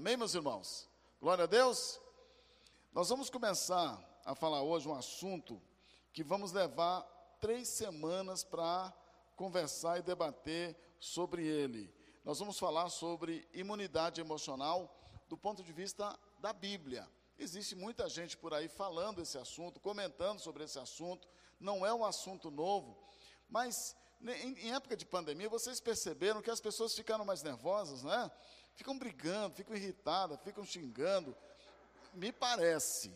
Amém, meus irmãos? Glória a Deus. Nós vamos começar a falar hoje um assunto que vamos levar três semanas para conversar e debater sobre ele. Nós vamos falar sobre imunidade emocional do ponto de vista da Bíblia. Existe muita gente por aí falando esse assunto, comentando sobre esse assunto. Não é um assunto novo, mas em, época de pandemia, vocês perceberam que as pessoas ficaram mais nervosas, né? Ficam brigando, ficam irritadas, ficam xingando. Me parece.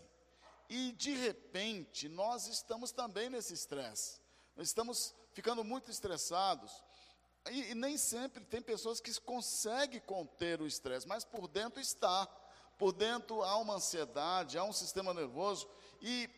E de repente, nós estamos também nesse estresse. Nós estamos ficando muito estressados. E, e nem sempre tem pessoas que conseguem conter o estresse, mas por dentro está. Por dentro há uma ansiedade, há um sistema nervoso. E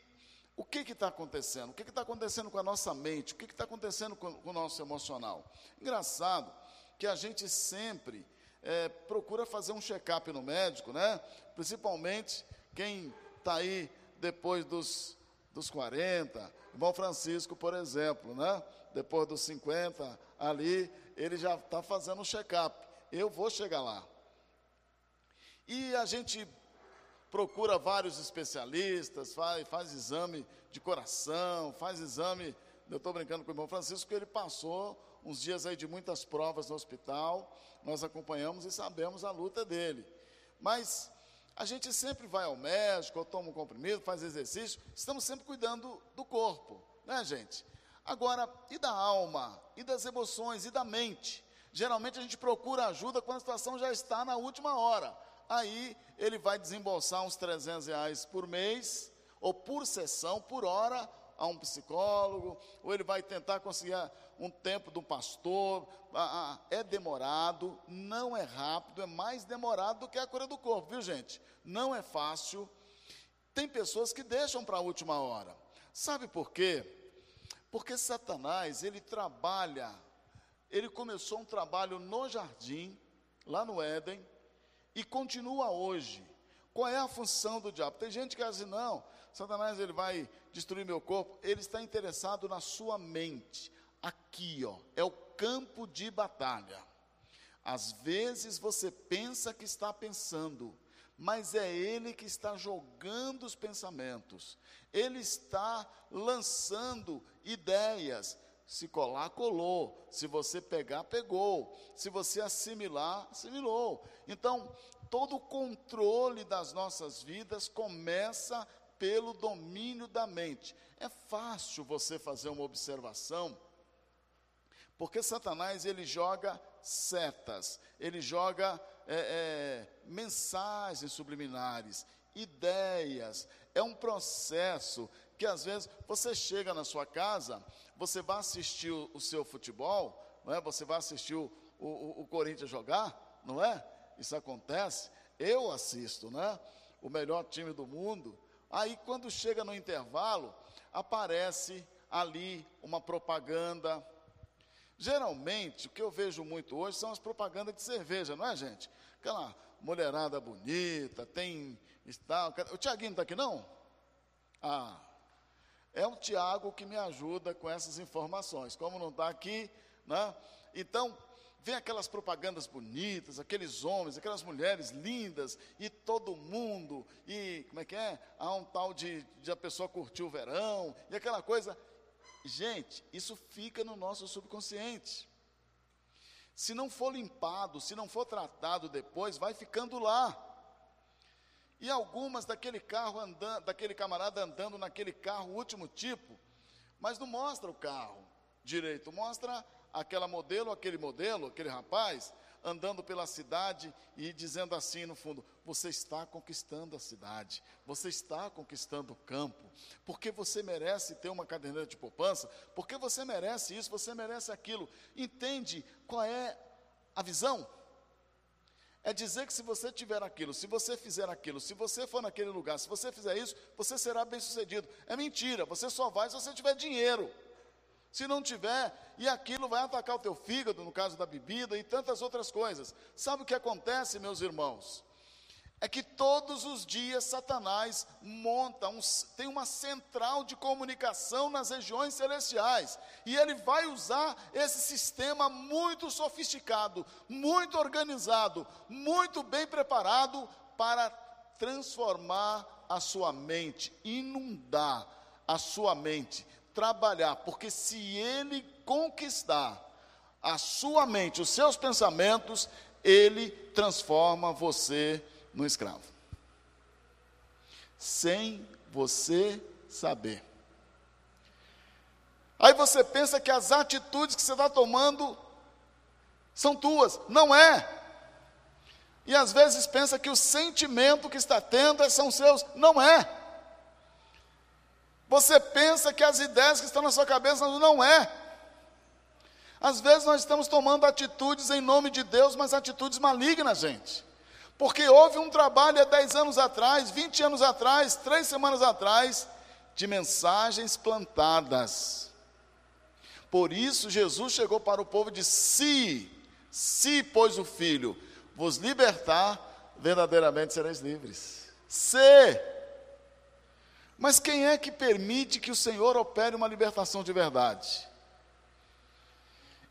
o que está acontecendo? O que está acontecendo com a nossa mente? O que está acontecendo com, com, o nosso emocional? Engraçado que a gente sempre é, procura fazer um check-up no médico, né? Principalmente quem está aí depois dos, dos 40. Irmão Francisco, por exemplo, né? Depois dos 50, ali, ele já está fazendo um check-up. Eu vou chegar lá. E a gente procura vários especialistas, faz, faz exame de coração, faz exame. Eu estou brincando com o irmão Francisco, que ele passou uns dias aí de muitas provas no hospital, nós acompanhamos e sabemos a luta dele. Mas a gente sempre vai ao médico, ou toma um comprimido, faz exercício, estamos sempre cuidando do corpo, né, gente? Agora, e da alma, e das emoções, e da mente? Geralmente a gente procura ajuda quando a situação já está na última hora aí ele vai desembolsar uns 300 reais por mês, ou por sessão, por hora, a um psicólogo, ou ele vai tentar conseguir um tempo um pastor. Ah, ah, é demorado, não é rápido, é mais demorado do que a cura do corpo, viu gente? Não é fácil. Tem pessoas que deixam para a última hora. Sabe por quê? Porque Satanás, ele trabalha, ele começou um trabalho no jardim, lá no Éden, e continua hoje. Qual é a função do diabo? Tem gente que diz, não, Satanás ele vai destruir meu corpo. Ele está interessado na sua mente. Aqui, ó, é o campo de batalha. Às vezes você pensa que está pensando, mas é ele que está jogando os pensamentos. Ele está lançando ideias. Se colar, colou. Se você pegar, pegou. Se você assimilar, assimilou. Então, todo o controle das nossas vidas começa pelo domínio da mente. É fácil você fazer uma observação, porque Satanás ele joga setas, ele joga é, é, mensagens subliminares, ideias. É um processo que às vezes você chega na sua casa, você vai assistir o, o seu futebol, não é? Você vai assistir o, o, o Corinthians jogar, não é? Isso acontece. Eu assisto, né? O melhor time do mundo. Aí quando chega no intervalo, aparece ali uma propaganda. Geralmente, o que eu vejo muito hoje são as propagandas de cerveja, não é, gente? Aquela mulherada bonita, tem. Está, o Tiaguinho está aqui, não? Ah, é o Tiago que me ajuda com essas informações. Como não está aqui, né? Então, vem aquelas propagandas bonitas, aqueles homens, aquelas mulheres lindas, e todo mundo, e como é que é? Há um tal de, de a pessoa curtir o verão, e aquela coisa. Gente, isso fica no nosso subconsciente. Se não for limpado, se não for tratado depois, vai ficando lá. E algumas daquele carro andando, daquele camarada andando naquele carro último tipo, mas não mostra o carro direito, mostra aquela modelo, aquele modelo, aquele rapaz andando pela cidade e dizendo assim no fundo: você está conquistando a cidade, você está conquistando o campo, porque você merece ter uma caderneta de poupança, porque você merece isso, você merece aquilo. Entende qual é a visão? é dizer que se você tiver aquilo, se você fizer aquilo, se você for naquele lugar, se você fizer isso, você será bem sucedido. É mentira, você só vai se você tiver dinheiro. Se não tiver, e aquilo vai atacar o teu fígado, no caso da bebida e tantas outras coisas. Sabe o que acontece, meus irmãos? é que todos os dias Satanás monta, um, tem uma central de comunicação nas regiões celestiais, e ele vai usar esse sistema muito sofisticado, muito organizado, muito bem preparado para transformar a sua mente, inundar a sua mente, trabalhar, porque se ele conquistar a sua mente, os seus pensamentos, ele transforma você no escravo. Sem você saber. Aí você pensa que as atitudes que você está tomando são tuas. Não é. E às vezes pensa que o sentimento que está tendo é, são seus. Não é. Você pensa que as ideias que estão na sua cabeça não é. Às vezes nós estamos tomando atitudes em nome de Deus, mas atitudes malignas, gente. Porque houve um trabalho há 10 anos atrás, 20 anos atrás, três semanas atrás, de mensagens plantadas. Por isso Jesus chegou para o povo e disse: Se, se pois o Filho vos libertar, verdadeiramente sereis livres. Se. Mas quem é que permite que o Senhor opere uma libertação de verdade?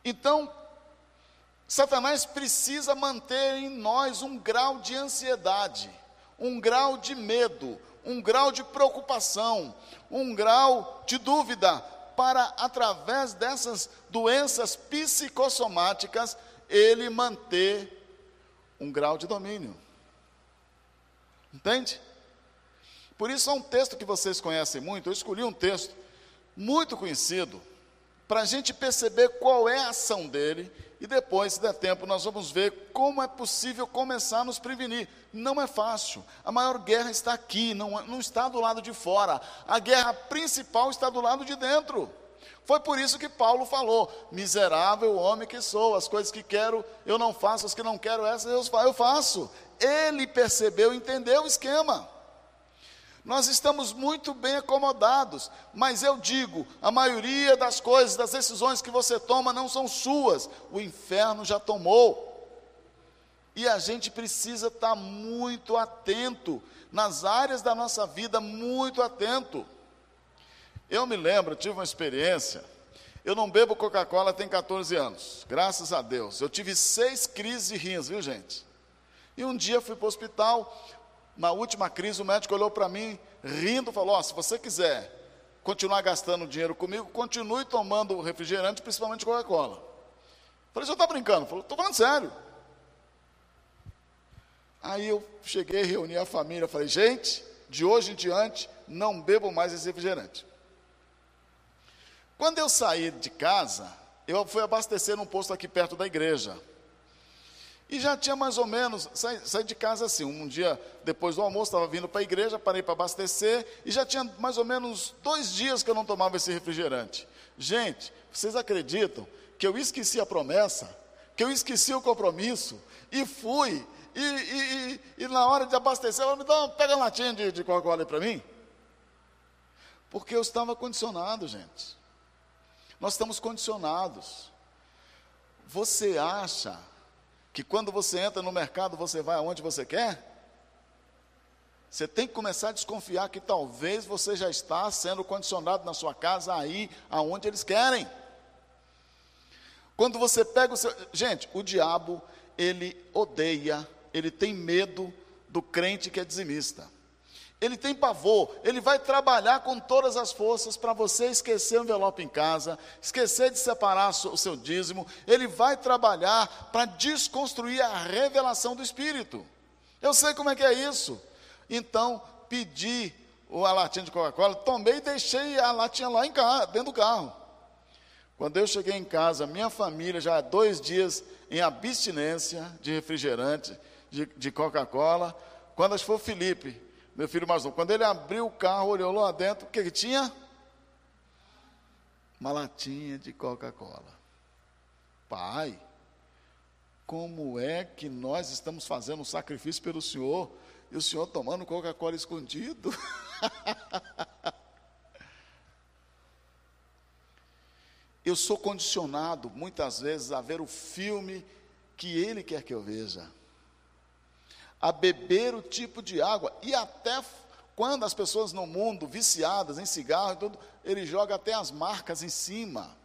Então, Satanás precisa manter em nós um grau de ansiedade, um grau de medo, um grau de preocupação, um grau de dúvida, para, através dessas doenças psicossomáticas, ele manter um grau de domínio. Entende? Por isso, há um texto que vocês conhecem muito, eu escolhi um texto muito conhecido, para a gente perceber qual é a ação dele e depois, se der tempo, nós vamos ver como é possível começar a nos prevenir. Não é fácil. A maior guerra está aqui, não, não está do lado de fora. A guerra principal está do lado de dentro. Foi por isso que Paulo falou: miserável homem que sou, as coisas que quero eu não faço, as que não quero essas eu faço. Ele percebeu, entendeu o esquema. Nós estamos muito bem acomodados, mas eu digo: a maioria das coisas, das decisões que você toma não são suas, o inferno já tomou. E a gente precisa estar muito atento, nas áreas da nossa vida, muito atento. Eu me lembro, tive uma experiência. Eu não bebo Coca-Cola tem 14 anos, graças a Deus. Eu tive seis crises de rins, viu gente? E um dia fui para o hospital, na última crise, o médico olhou para mim, rindo, falou: oh, se você quiser continuar gastando dinheiro comigo, continue tomando refrigerante, principalmente Coca-Cola. Falei, você está brincando? Falou, estou falando sério. Aí eu cheguei, reuni a família, falei, gente, de hoje em diante, não bebo mais esse refrigerante. Quando eu saí de casa, eu fui abastecer num posto aqui perto da igreja. E já tinha mais ou menos, saí, saí de casa assim, um dia depois do almoço, estava vindo para a igreja, parei para abastecer, e já tinha mais ou menos dois dias que eu não tomava esse refrigerante. Gente, vocês acreditam que eu esqueci a promessa, que eu esqueci o compromisso, e fui, e, e, e, e na hora de abastecer, ela me dá, pega uma latinha de, de Coca-Cola para mim. Porque eu estava condicionado, gente. Nós estamos condicionados. Você acha que quando você entra no mercado você vai aonde você quer? Você tem que começar a desconfiar que talvez você já está sendo condicionado na sua casa aí aonde eles querem. Quando você pega o seu. Gente, o diabo, ele odeia, ele tem medo do crente que é dizimista. Ele tem pavor, ele vai trabalhar com todas as forças para você esquecer o envelope em casa, esquecer de separar o seu dízimo, ele vai trabalhar para desconstruir a revelação do Espírito. Eu sei como é que é isso. Então, pedi a latinha de Coca-Cola, tomei e deixei a latinha lá em casa, dentro do carro. Quando eu cheguei em casa, minha família já há dois dias em abstinência de refrigerante, de, de Coca-Cola. Quando o Felipe, meu filho mais novo, quando ele abriu o carro, olhou lá dentro, o que, que tinha? Uma latinha de Coca-Cola. Pai, como é que nós estamos fazendo um sacrifício pelo Senhor e o Senhor tomando Coca-Cola escondido? eu sou condicionado muitas vezes a ver o filme que Ele quer que eu veja a beber o tipo de água. E até quando as pessoas no mundo viciadas em cigarro e tudo, ele joga até as marcas em cima.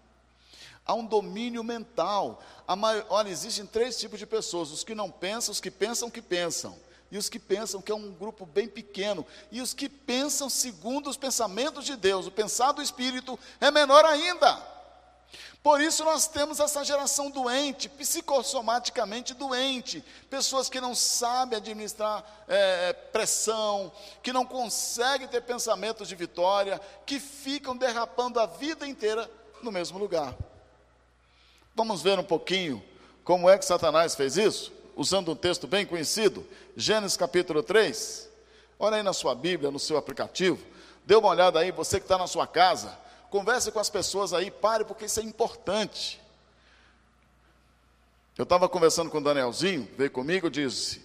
Há um domínio mental. Maior, olha, existem três tipos de pessoas: os que não pensam, os que pensam que pensam, e os que pensam que é um grupo bem pequeno, e os que pensam segundo os pensamentos de Deus. O pensar do Espírito é menor ainda. Por isso nós temos essa geração doente, psicossomaticamente doente, pessoas que não sabem administrar é, pressão, que não conseguem ter pensamentos de vitória, que ficam derrapando a vida inteira no mesmo lugar. Vamos ver um pouquinho como é que Satanás fez isso? Usando um texto bem conhecido, Gênesis capítulo 3. Olha aí na sua Bíblia, no seu aplicativo. Dê uma olhada aí, você que está na sua casa Converse com as pessoas aí, pare, porque isso é importante. Eu estava conversando com o Danielzinho, veio comigo e disse: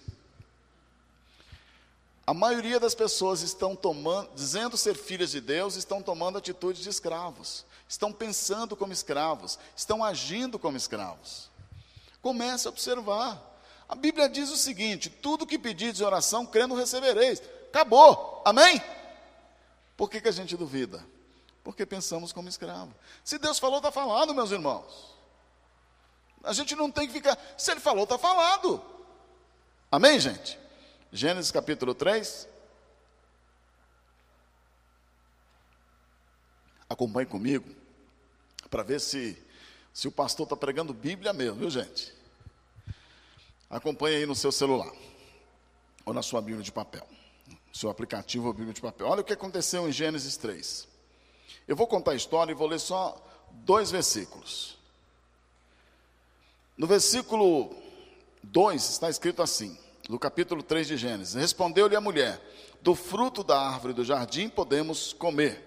a maioria das pessoas estão tomando, dizendo ser filhas de Deus, estão tomando atitudes de escravos, estão pensando como escravos, estão agindo como escravos. Comece a observar. A Bíblia diz o seguinte: tudo que pedires em oração, crendo recebereis. Acabou. Amém? Por que, que a gente duvida? Porque pensamos como escravo. Se Deus falou, está falado, meus irmãos. A gente não tem que ficar. Se Ele falou, está falado. Amém, gente? Gênesis capítulo 3. Acompanhe comigo, para ver se, se o pastor está pregando Bíblia mesmo, viu, gente? Acompanhe aí no seu celular, ou na sua Bíblia de papel, seu aplicativo ou Bíblia de papel. Olha o que aconteceu em Gênesis 3. Eu vou contar a história e vou ler só dois versículos. No versículo 2 está escrito assim, no capítulo 3 de Gênesis: Respondeu-lhe a mulher: Do fruto da árvore do jardim podemos comer.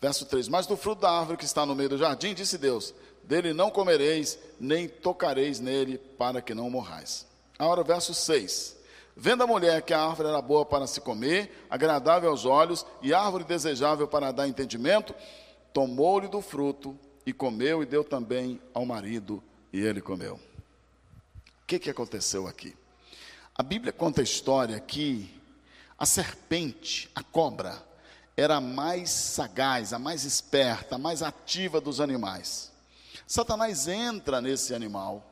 Verso 3: Mas do fruto da árvore que está no meio do jardim, disse Deus: Dele não comereis, nem tocareis nele, para que não morrais. Agora, verso 6: Vendo a mulher que a árvore era boa para se comer, agradável aos olhos e árvore desejável para dar entendimento, tomou-lhe do fruto e comeu e deu também ao marido e ele comeu. O que, que aconteceu aqui? A Bíblia conta a história que a serpente, a cobra, era a mais sagaz, a mais esperta, a mais ativa dos animais. Satanás entra nesse animal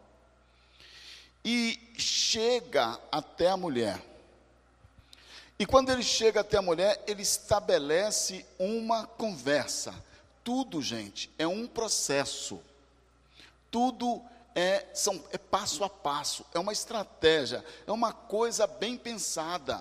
e chega até a mulher. E quando ele chega até a mulher, ele estabelece uma conversa. Tudo, gente, é um processo. Tudo é, são, é passo a passo, é uma estratégia, é uma coisa bem pensada.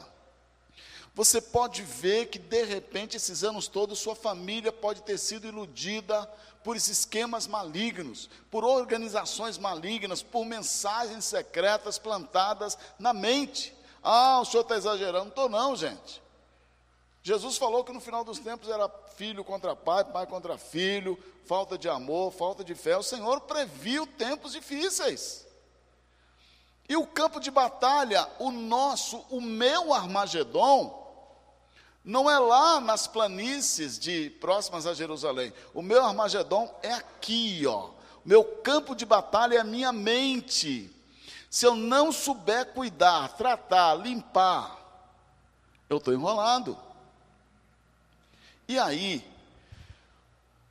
Você pode ver que de repente esses anos todos sua família pode ter sido iludida por esses esquemas malignos, por organizações malignas, por mensagens secretas plantadas na mente. Ah, o senhor está exagerando. Não estou, não, gente. Jesus falou que no final dos tempos era filho contra pai, pai contra filho, falta de amor, falta de fé. O Senhor previu tempos difíceis. E o campo de batalha, o nosso, o meu Armagedon, não é lá nas planícies de próximas a Jerusalém. O meu Armagedon é aqui, ó. Meu campo de batalha é a minha mente. Se eu não souber cuidar, tratar, limpar, eu estou enrolado. E aí,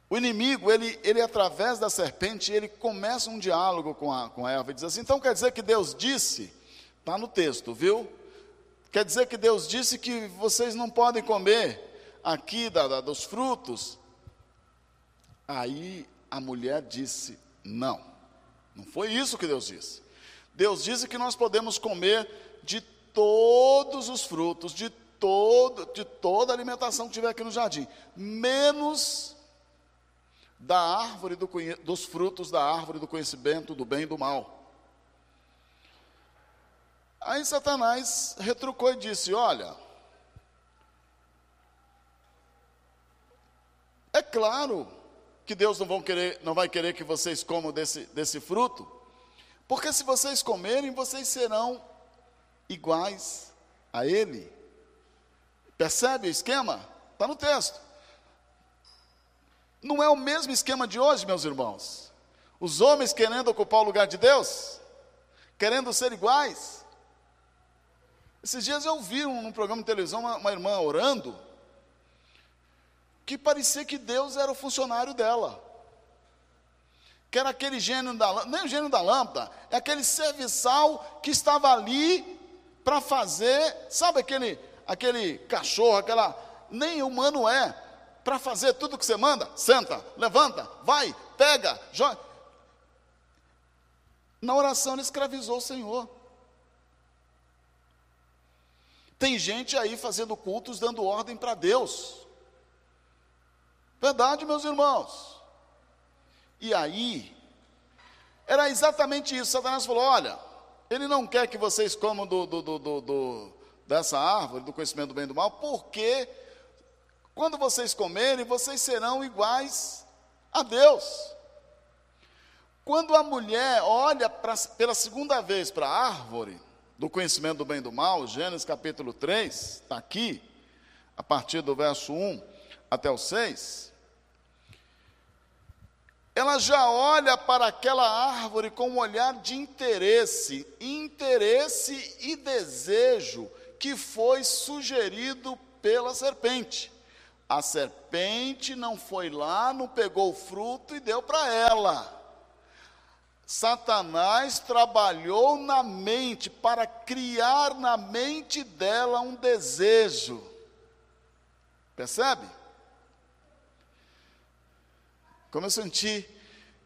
o inimigo, ele, ele através da serpente, ele começa um diálogo com a, com a Eva e diz assim: então quer dizer que Deus disse, está no texto, viu? Quer dizer que Deus disse que vocês não podem comer aqui da, da, dos frutos? Aí a mulher disse: Não, não foi isso que Deus disse. Deus disse que nós podemos comer de todos os frutos, de, todo, de toda a alimentação que tiver aqui no jardim, menos da árvore do, dos frutos da árvore do conhecimento do bem e do mal. Aí Satanás retrucou e disse: Olha, é claro que Deus não, querer, não vai querer que vocês comam desse, desse fruto, porque se vocês comerem, vocês serão iguais a Ele. Percebe o esquema? Está no texto. Não é o mesmo esquema de hoje, meus irmãos. Os homens querendo ocupar o lugar de Deus, querendo ser iguais. Esses dias eu vi num programa de televisão uma, uma irmã orando, que parecia que Deus era o funcionário dela. Que era aquele gênio da lâmpada, nem o gênio da lâmpada, é aquele serviçal que estava ali para fazer, sabe aquele, aquele cachorro, aquela. Nem humano é, para fazer tudo que você manda, senta, levanta, vai, pega, joga. Na oração ele escravizou o Senhor. Tem gente aí fazendo cultos, dando ordem para Deus. Verdade, meus irmãos. E aí, era exatamente isso. Satanás falou: olha, ele não quer que vocês comam do, do, do, do, dessa árvore, do conhecimento do bem e do mal, porque quando vocês comerem, vocês serão iguais a Deus. Quando a mulher olha pra, pela segunda vez para a árvore, do conhecimento do bem e do mal, Gênesis capítulo 3, está aqui, a partir do verso 1 até o 6, ela já olha para aquela árvore com um olhar de interesse, interesse e desejo que foi sugerido pela serpente. A serpente não foi lá, não pegou o fruto e deu para ela. Satanás trabalhou na mente para criar na mente dela um desejo. Percebe? Como eu senti,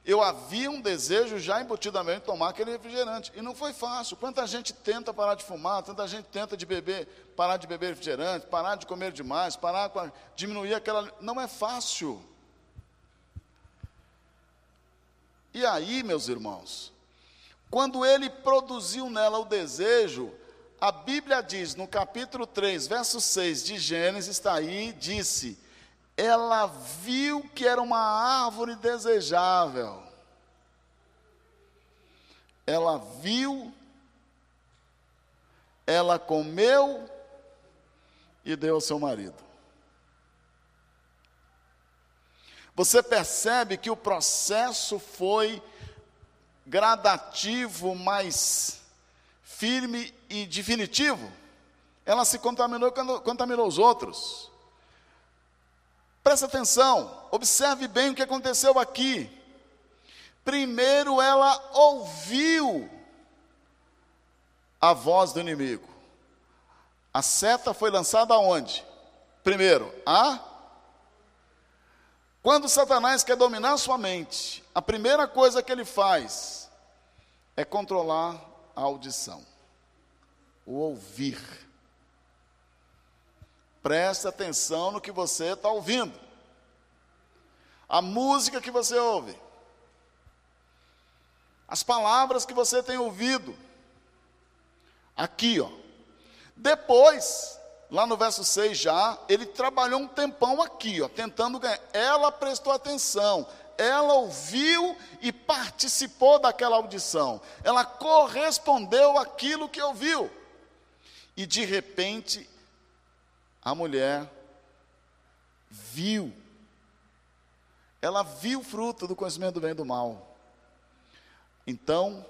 eu havia um desejo já embutidamente de tomar aquele refrigerante. E não foi fácil. Quanta gente tenta parar de fumar, tanta gente tenta de beber, parar de beber refrigerante, parar de comer demais, parar, diminuir aquela. Não é fácil. E aí, meus irmãos, quando ele produziu nela o desejo, a Bíblia diz no capítulo 3, verso 6 de Gênesis, está aí, disse: ela viu que era uma árvore desejável. Ela viu, ela comeu e deu ao seu marido. Você percebe que o processo foi gradativo, mas firme e definitivo. Ela se contaminou quando contaminou os outros. Presta atenção, observe bem o que aconteceu aqui. Primeiro ela ouviu a voz do inimigo. A seta foi lançada aonde? Primeiro, a quando Satanás quer dominar sua mente, a primeira coisa que ele faz é controlar a audição, o ouvir. Preste atenção no que você está ouvindo, a música que você ouve, as palavras que você tem ouvido. Aqui, ó. Depois, lá no verso 6 já, ele trabalhou um tempão aqui, ó, tentando ganhar. Ela prestou atenção, ela ouviu e participou daquela audição. Ela correspondeu àquilo que ouviu. E de repente, a mulher viu. Ela viu o fruto do conhecimento do bem e do mal. Então,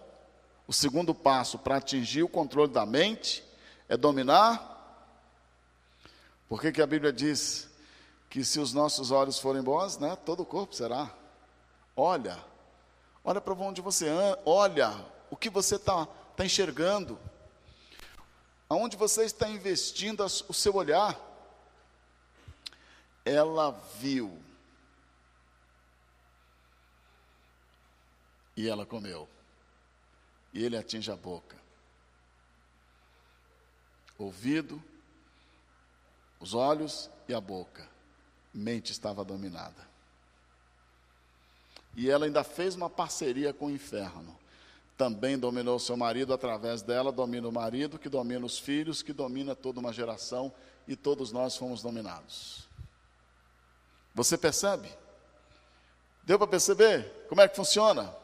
o segundo passo para atingir o controle da mente é dominar por que, que a Bíblia diz que se os nossos olhos forem bons, né, todo o corpo será? Olha, olha para onde você anda, olha o que você está tá enxergando, aonde você está investindo o seu olhar. Ela viu e ela comeu, e ele atinge a boca. Ouvido, os olhos e a boca. Mente estava dominada. E ela ainda fez uma parceria com o inferno. Também dominou seu marido, através dela domina o marido, que domina os filhos, que domina toda uma geração, e todos nós fomos dominados. Você percebe? Deu para perceber como é que funciona?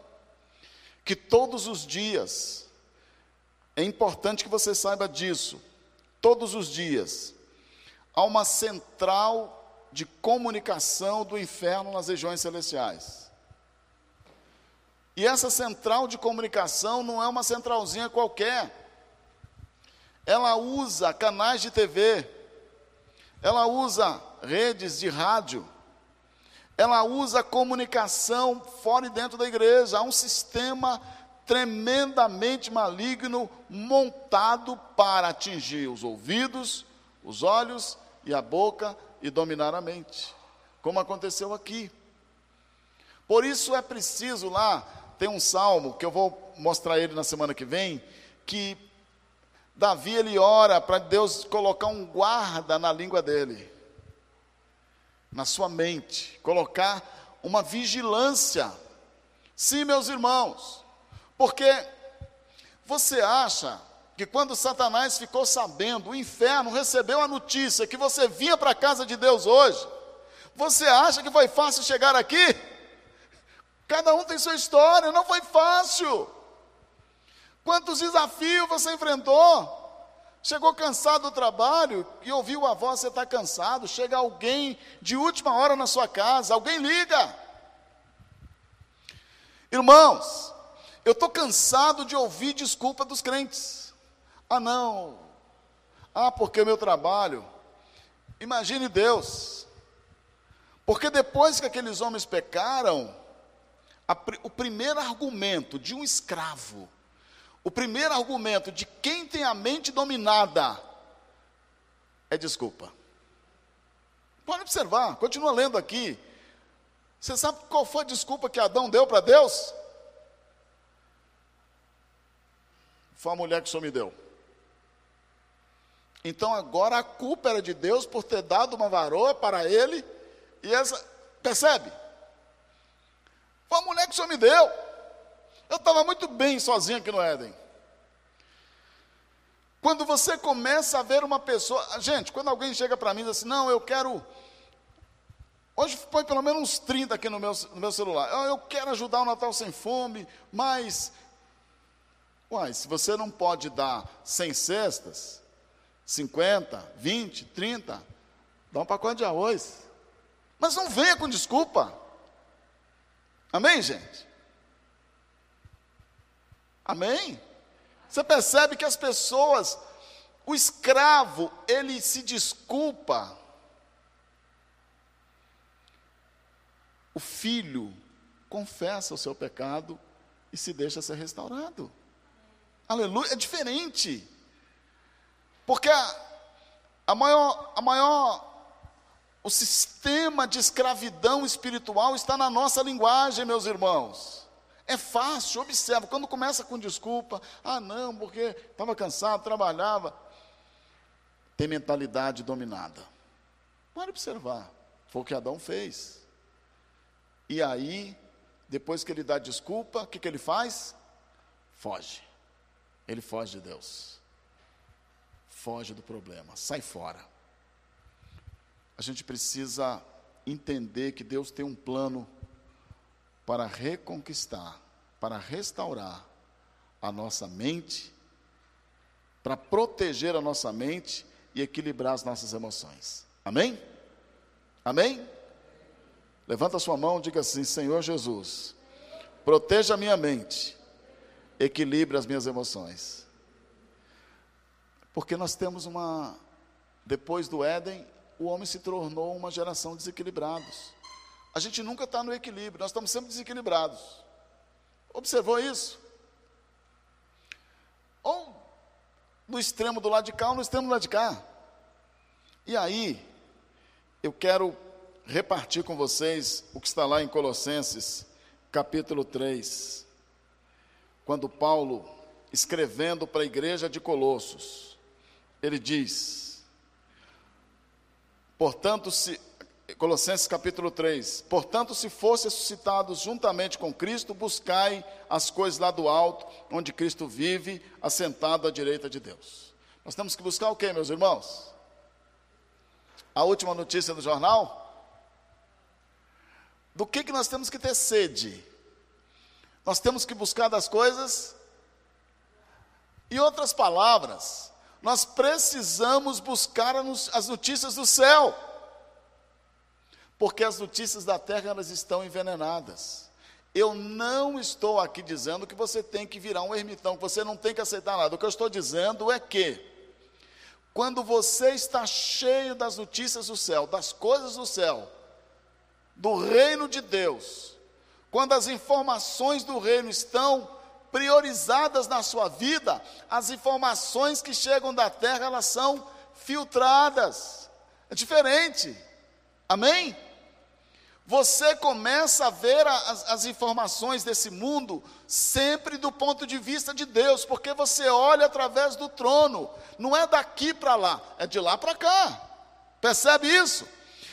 Que todos os dias, é importante que você saiba disso, todos os dias, há uma central de comunicação do inferno nas regiões celestiais. E essa central de comunicação não é uma centralzinha qualquer. ela usa canais de TV, ela usa redes de rádio, ela usa comunicação fora e dentro da igreja. Há um sistema tremendamente maligno montado para atingir os ouvidos, os olhos e a boca e dominar a mente, como aconteceu aqui. Por isso é preciso lá, tem um salmo que eu vou mostrar ele na semana que vem, que Davi ele ora para Deus colocar um guarda na língua dele na sua mente, colocar uma vigilância. Sim, meus irmãos, porque você acha que quando Satanás ficou sabendo, o inferno recebeu a notícia que você vinha para a casa de Deus hoje, você acha que foi fácil chegar aqui? Cada um tem sua história, não foi fácil. Quantos desafios você enfrentou? Chegou cansado do trabalho e ouviu a voz, você está cansado. Chega alguém de última hora na sua casa, alguém liga. Irmãos, eu estou cansado de ouvir desculpa dos crentes. Ah, não. Ah, porque o meu trabalho. Imagine Deus. Porque depois que aqueles homens pecaram, a, o primeiro argumento de um escravo o primeiro argumento de quem tem a mente dominada é desculpa. Pode observar, continua lendo aqui. Você sabe qual foi a desculpa que Adão deu para Deus? Foi a mulher que o Senhor me deu. Então agora a culpa era de Deus por ter dado uma varoa para ele. E essa, percebe? Foi a mulher que o Senhor me deu. Eu estava muito bem sozinho aqui no Éden. Quando você começa a ver uma pessoa. Gente, quando alguém chega para mim e diz assim: Não, eu quero. Hoje põe pelo menos uns 30 aqui no meu, no meu celular. Eu, eu quero ajudar o Natal Sem Fome, mas. Uai, se você não pode dar 100 cestas, 50, 20, 30, dá um pacote de arroz. Mas não venha com desculpa. Amém, gente? Amém? Você percebe que as pessoas, o escravo, ele se desculpa. O filho confessa o seu pecado e se deixa ser restaurado. Aleluia, é diferente. Porque a, maior, a maior, o sistema de escravidão espiritual está na nossa linguagem, meus irmãos. É fácil, observa, quando começa com desculpa, ah não, porque estava cansado, trabalhava. Tem mentalidade dominada. Pode observar, foi o que Adão fez. E aí, depois que ele dá desculpa, o que, que ele faz? Foge. Ele foge de Deus. Foge do problema, sai fora. A gente precisa entender que Deus tem um plano para reconquistar, para restaurar a nossa mente, para proteger a nossa mente e equilibrar as nossas emoções. Amém? Amém? Levanta a sua mão e diga assim: Senhor Jesus, proteja a minha mente, equilibre as minhas emoções. Porque nós temos uma. Depois do Éden, o homem se tornou uma geração desequilibrados a gente nunca está no equilíbrio, nós estamos sempre desequilibrados. Observou isso? Ou no extremo do lado de cá ou no extremo do lado de cá. E aí, eu quero repartir com vocês o que está lá em Colossenses, capítulo 3. Quando Paulo, escrevendo para a igreja de Colossos, ele diz: Portanto, se Colossenses capítulo 3. Portanto, se fosse ressuscitados juntamente com Cristo, buscai as coisas lá do alto, onde Cristo vive, assentado à direita de Deus. Nós temos que buscar o que, meus irmãos? A última notícia do jornal? Do que, que nós temos que ter sede? Nós temos que buscar das coisas. Em outras palavras, nós precisamos buscar as notícias do céu porque as notícias da terra elas estão envenenadas. Eu não estou aqui dizendo que você tem que virar um ermitão, que você não tem que aceitar nada. O que eu estou dizendo é que Quando você está cheio das notícias do céu, das coisas do céu, do reino de Deus, quando as informações do reino estão priorizadas na sua vida, as informações que chegam da terra, elas são filtradas. É diferente. Amém? Você começa a ver as, as, informações desse mundo sempre do ponto de vista de Deus, porque você olha através do trono, não é daqui para lá, é de lá para cá. Percebe isso?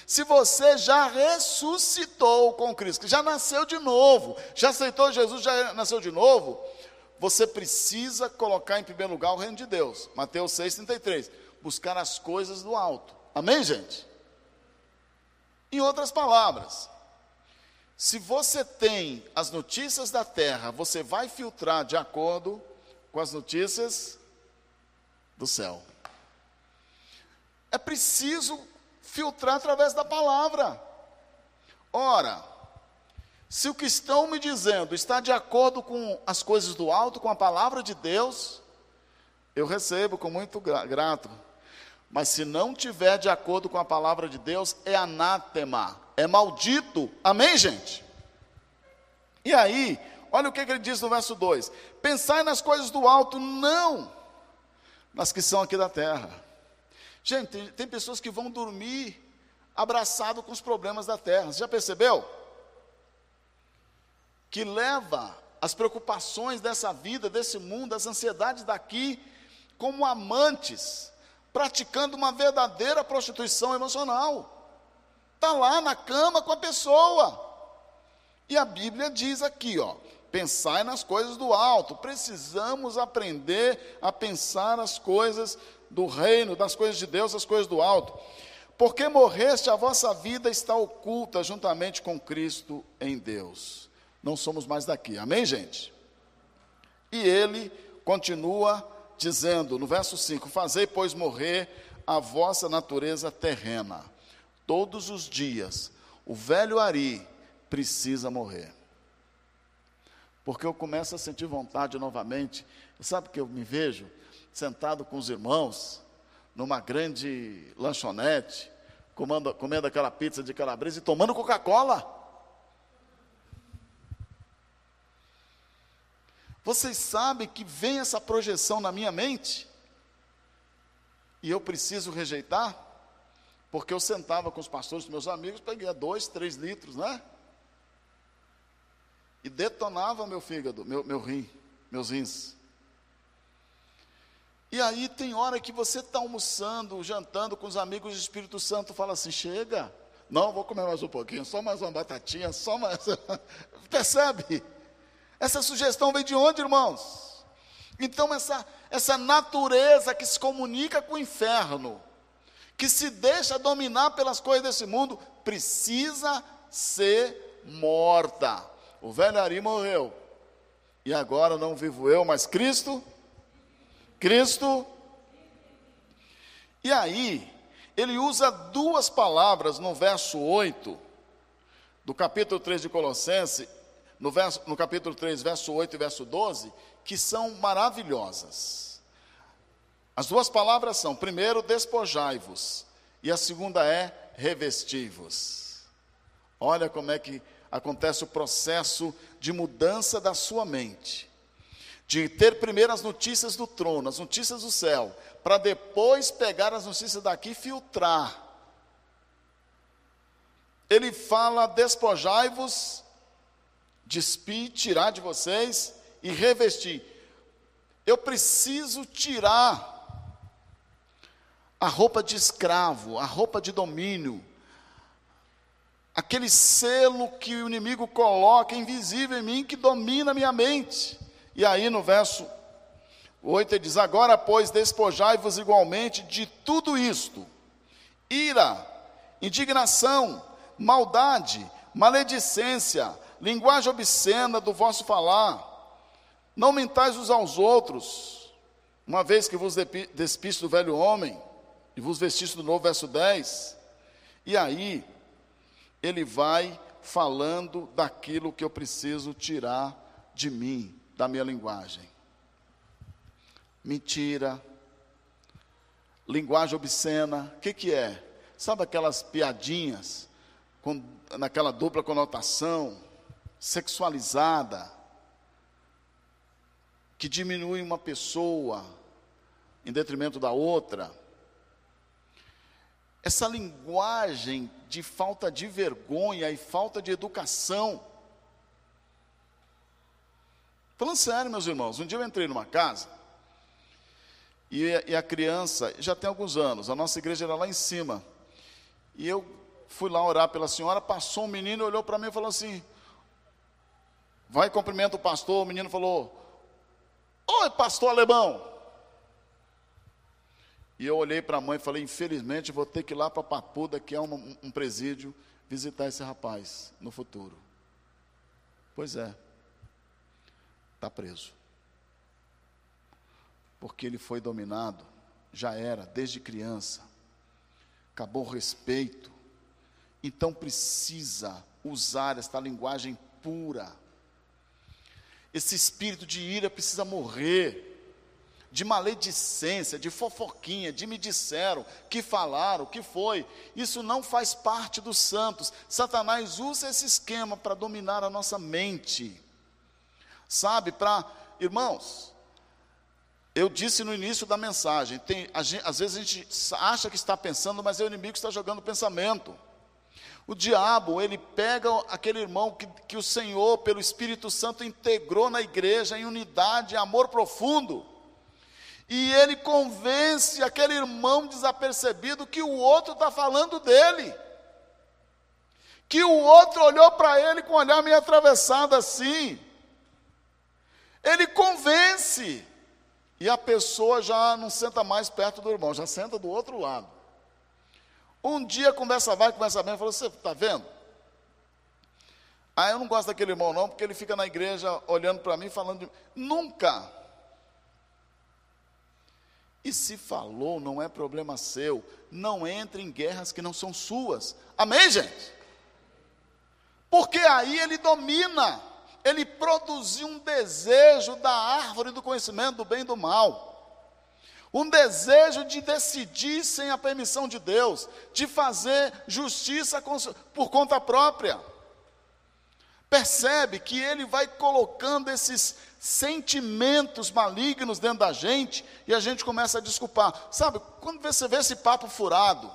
Se você já ressuscitou com Cristo, já nasceu de novo, já aceitou Jesus, já nasceu de novo, você precisa colocar em primeiro lugar o reino de Deus. Mateus 6,33. Buscar as coisas do alto. Amém, gente? Em outras palavras, se você tem as notícias da terra, você vai filtrar de acordo com as notícias do céu. É preciso filtrar através da palavra. Ora, se o que estão me dizendo está de acordo com as coisas do alto, com a palavra de Deus, eu recebo com muito grato. Mas se não tiver de acordo com a palavra de Deus, é anátema, é maldito. Amém, gente? E aí, olha o que ele diz no verso 2: Pensai nas coisas do alto, não nas que são aqui da terra. Gente, tem, tem pessoas que vão dormir abraçado com os problemas da terra. Você já percebeu? Que leva as preocupações dessa vida, desse mundo, as ansiedades daqui, como amantes praticando uma verdadeira prostituição emocional. Está lá na cama com a pessoa. E a Bíblia diz aqui, ó, pensai nas coisas do alto. Precisamos aprender a pensar as coisas do reino, das coisas de Deus, as coisas do alto. Porque morreste, a vossa vida está oculta juntamente com Cristo em Deus. Não somos mais daqui. Amém, gente? E ele continua dizendo no verso 5: Fazei, pois, morrer a vossa natureza terrena. Todos os dias, o velho Ari precisa morrer. Porque eu começo a sentir vontade novamente. Sabe que eu me vejo sentado com os irmãos, numa grande lanchonete, comendo, comendo aquela pizza de calabresa e tomando Coca-Cola. Vocês sabem que vem essa projeção na minha mente? E eu preciso rejeitar? Porque eu sentava com os pastores, meus amigos, peguei dois, três litros, né? E detonava meu fígado, meu, meu rim, meus rins. E aí tem hora que você está almoçando, jantando com os amigos, o Espírito Santo fala assim: chega, não, vou comer mais um pouquinho, só mais uma batatinha, só mais. Percebe? Essa sugestão vem de onde, irmãos? Então, essa, essa natureza que se comunica com o inferno, que se deixa dominar pelas coisas desse mundo, precisa ser morta. O velho Ari morreu. E agora não vivo eu, mas Cristo. Cristo. E aí, ele usa duas palavras no verso 8 do capítulo 3 de Colossenses, no, verso, no capítulo 3, verso 8 e verso 12, que são maravilhosas. As duas palavras são, primeiro, despojai-vos, e a segunda é revesti-vos. Olha como é que acontece o processo de mudança da sua mente. De ter primeiro as notícias do trono, as notícias do céu, para depois pegar as notícias daqui e filtrar. Ele fala: despojai-vos despir, tirar de vocês e revestir. Eu preciso tirar a roupa de escravo, a roupa de domínio, aquele selo que o inimigo coloca invisível em mim que domina a minha mente. E aí no verso 8 ele diz: Agora, pois, despojai-vos igualmente de tudo isto: ira, indignação, maldade, maledicência, linguagem obscena do vosso falar. Não mentais uns aos outros, uma vez que vos despiste do velho homem e vos vestiste do novo, verso 10. E aí, ele vai falando daquilo que eu preciso tirar de mim, da minha linguagem. Mentira, linguagem obscena. O que, que é? Sabe aquelas piadinhas com, naquela dupla conotação, sexualizada, que diminui uma pessoa em detrimento da outra? Essa linguagem de falta de vergonha e falta de educação. Falando sério, meus irmãos, um dia eu entrei numa casa e, e a criança, já tem alguns anos, a nossa igreja era lá em cima. E eu fui lá orar pela senhora, passou um menino, olhou para mim e falou assim: Vai cumprimenta o pastor. O menino falou: Oi, pastor alemão. E eu olhei para a mãe e falei: Infelizmente, vou ter que ir lá para Papuda, que é um, um presídio, visitar esse rapaz no futuro. Pois é, está preso. Porque ele foi dominado, já era, desde criança acabou o respeito. Então precisa usar esta linguagem pura. Esse espírito de ira precisa morrer. De maledicência, de fofoquinha, de me disseram, que falaram, que foi. Isso não faz parte dos santos. Satanás usa esse esquema para dominar a nossa mente. Sabe, para. Irmãos, eu disse no início da mensagem, tem, gente, às vezes a gente acha que está pensando, mas é o inimigo que está jogando pensamento. O diabo, ele pega aquele irmão que, que o Senhor, pelo Espírito Santo, integrou na igreja em unidade, em amor profundo, e ele convence aquele irmão desapercebido que o outro está falando dele, que o outro olhou para ele com um olhar meio atravessado assim, ele convence, e a pessoa já não senta mais perto do irmão, já senta do outro lado. Um dia conversa vai, conversa bem, falou: Você está vendo? Ah, eu não gosto daquele irmão, não, porque ele fica na igreja olhando para mim, falando de. Nunca! E se falou, não é problema seu. Não entre em guerras que não são suas. Amém, gente? Porque aí ele domina ele produziu um desejo da árvore do conhecimento do bem e do mal. Um desejo de decidir sem a permissão de Deus, de fazer justiça por conta própria. Percebe que ele vai colocando esses sentimentos malignos dentro da gente e a gente começa a desculpar. Sabe, quando você vê esse papo furado,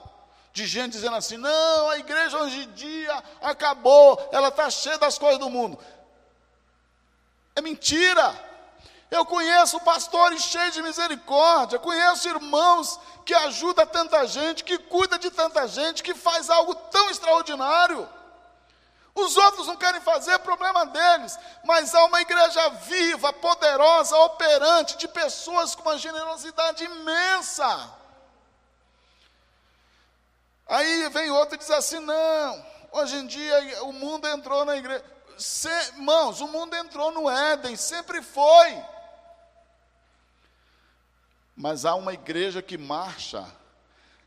de gente dizendo assim: não, a igreja hoje em dia acabou, ela está cheia das coisas do mundo. É mentira. Eu conheço pastores cheios de misericórdia, conheço irmãos que ajudam tanta gente, que cuida de tanta gente, que faz algo tão extraordinário. Os outros não querem fazer, problema deles, mas há uma igreja viva, poderosa, operante, de pessoas com uma generosidade imensa. Aí vem outro e diz assim: não, hoje em dia o mundo entrou na igreja. Se, irmãos, o mundo entrou no Éden, sempre foi. Mas há uma igreja que marcha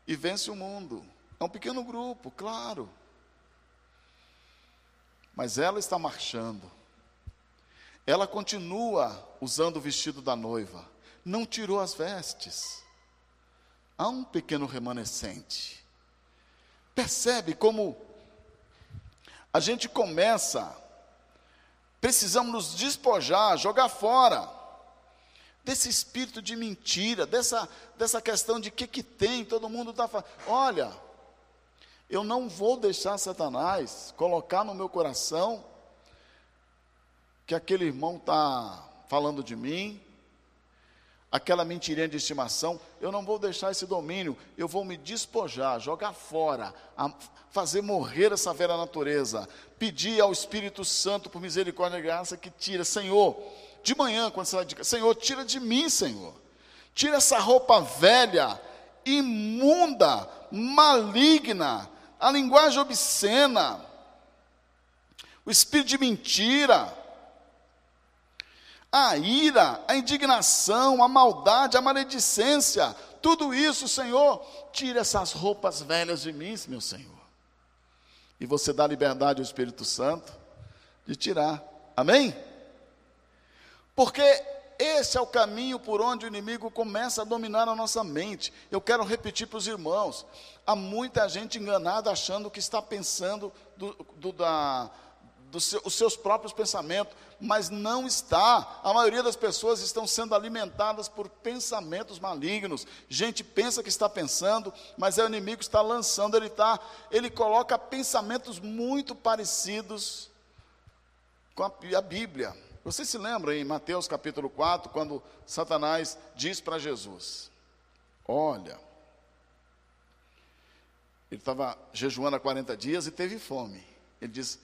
e vence o mundo. É um pequeno grupo, claro. Mas ela está marchando. Ela continua usando o vestido da noiva. Não tirou as vestes. Há um pequeno remanescente. Percebe como a gente começa Precisamos nos despojar, jogar fora desse espírito de mentira, dessa, dessa questão de que que tem, todo mundo está falando. Olha, eu não vou deixar Satanás colocar no meu coração que aquele irmão está falando de mim, aquela mentirinha de estimação, eu não vou deixar esse domínio, eu vou me despojar, jogar fora, fazer morrer essa velha natureza, pedir ao Espírito Santo por misericórdia e graça que tira, Senhor, de manhã quando você vai de Senhor, tira de mim, Senhor, tira essa roupa velha, imunda, maligna, a linguagem obscena, o espírito de mentira, a ira, a indignação, a maldade, a maledicência, tudo isso, Senhor, tira essas roupas velhas de mim, meu Senhor. E você dá liberdade ao Espírito Santo de tirar. Amém? Porque esse é o caminho por onde o inimigo começa a dominar a nossa mente. Eu quero repetir para os irmãos: há muita gente enganada achando que está pensando do, do, da, seu, os seus próprios pensamentos, mas não está. A maioria das pessoas estão sendo alimentadas por pensamentos malignos. Gente pensa que está pensando, mas é o inimigo que está lançando. Ele está, ele coloca pensamentos muito parecidos com a, a Bíblia. Você se lembra em Mateus capítulo 4, quando Satanás diz para Jesus: Olha, ele estava jejuando há 40 dias e teve fome. Ele diz: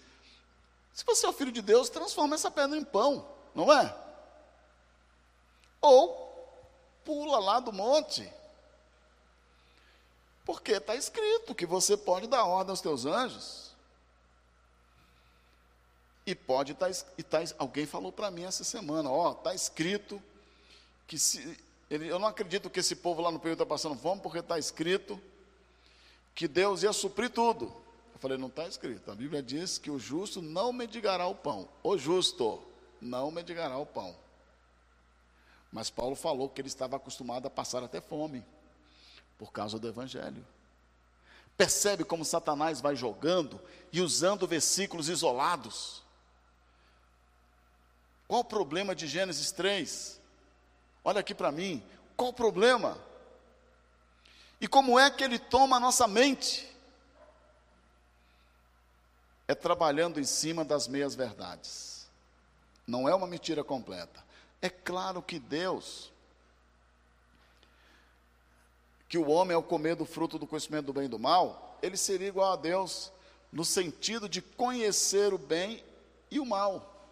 Se você é o filho de Deus, transforma essa pedra em pão, não é? Ou pula lá do monte. Porque está escrito que você pode dar ordem aos teus anjos e pode estar, tá, tá, alguém falou para mim essa semana, ó, está escrito que se, ele, eu não acredito que esse povo lá no período está passando fome, porque está escrito que Deus ia suprir tudo. Falei, não está escrito. A Bíblia diz que o justo não mendigará o pão. O justo não mendigará o pão. Mas Paulo falou que ele estava acostumado a passar até fome, por causa do Evangelho. Percebe como Satanás vai jogando e usando versículos isolados qual o problema de Gênesis 3? Olha aqui para mim. Qual o problema? E como é que ele toma a nossa mente? É trabalhando em cima das meias verdades. Não é uma mentira completa. É claro que Deus, que o homem ao comer do fruto do conhecimento do bem e do mal, ele seria igual a Deus no sentido de conhecer o bem e o mal.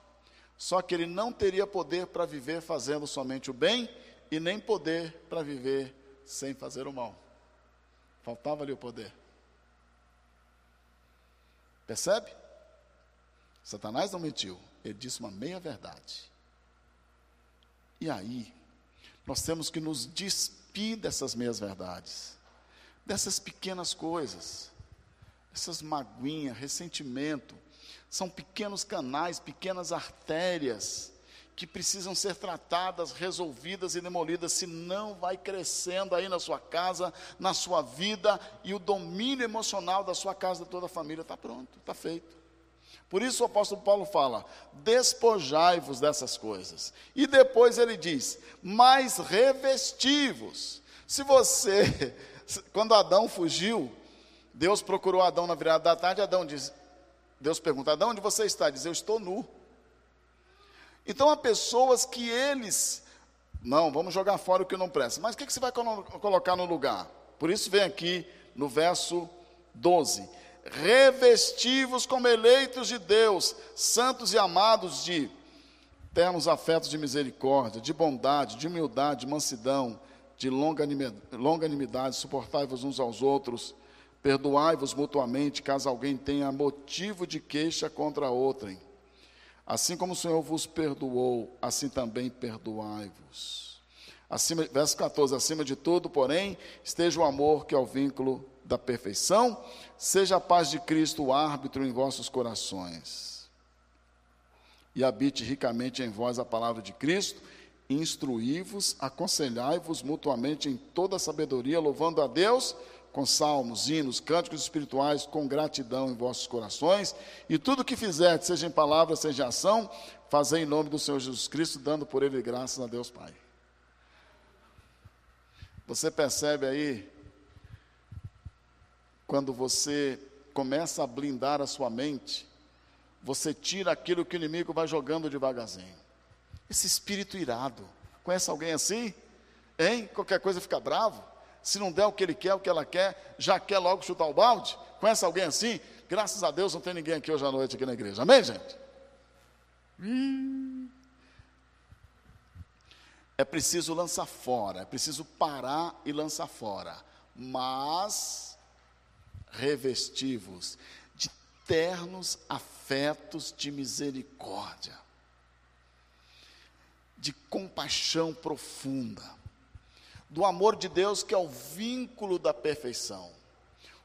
Só que ele não teria poder para viver fazendo somente o bem e nem poder para viver sem fazer o mal. Faltava-lhe o poder. Percebe? Satanás não mentiu, ele disse uma meia verdade. E aí, nós temos que nos despir dessas meias verdades, dessas pequenas coisas, essas maguinhas, ressentimento, são pequenos canais, pequenas artérias que precisam ser tratadas, resolvidas e demolidas, senão vai crescendo aí na sua casa, na sua vida, e o domínio emocional da sua casa, da toda a família, está pronto, está feito. Por isso o apóstolo Paulo fala: despojai-vos dessas coisas. E depois ele diz: mas revestivos. Se você, quando Adão fugiu, Deus procurou Adão na virada da tarde, Adão diz: Deus pergunta: de onde você está? Diz: Eu estou nu. Então há pessoas que eles, não, vamos jogar fora o que não presta. Mas o que, que você vai colocar no lugar? Por isso vem aqui no verso 12: Revestivos como eleitos de Deus, santos e amados de ternos afetos de misericórdia, de bondade, de humildade, de mansidão, de longanimidade, suportai-vos uns aos outros Perdoai-vos mutuamente, caso alguém tenha motivo de queixa contra outrem. Assim como o Senhor vos perdoou, assim também perdoai-vos. Acima, verso 14: Acima de tudo, porém, esteja o amor que é o vínculo da perfeição, seja a paz de Cristo o árbitro em vossos corações. E habite ricamente em vós a palavra de Cristo, instruí-vos, aconselhai-vos mutuamente em toda sabedoria, louvando a Deus com salmos, hinos, cânticos espirituais, com gratidão em vossos corações, e tudo que fizerdes, seja em palavra, seja em ação, fazei em nome do Senhor Jesus Cristo, dando por ele graças a Deus Pai. Você percebe aí, quando você começa a blindar a sua mente, você tira aquilo que o inimigo vai jogando devagarzinho. Esse espírito irado. Conhece alguém assim? Hein? Qualquer coisa fica bravo? Se não der o que ele quer, o que ela quer, já quer logo chutar o balde? Conhece alguém assim? Graças a Deus não tem ninguém aqui hoje à noite aqui na igreja. Amém, gente? É preciso lançar fora, é preciso parar e lançar fora. Mas revestivos de ternos afetos de misericórdia, de compaixão profunda do amor de Deus, que é o vínculo da perfeição.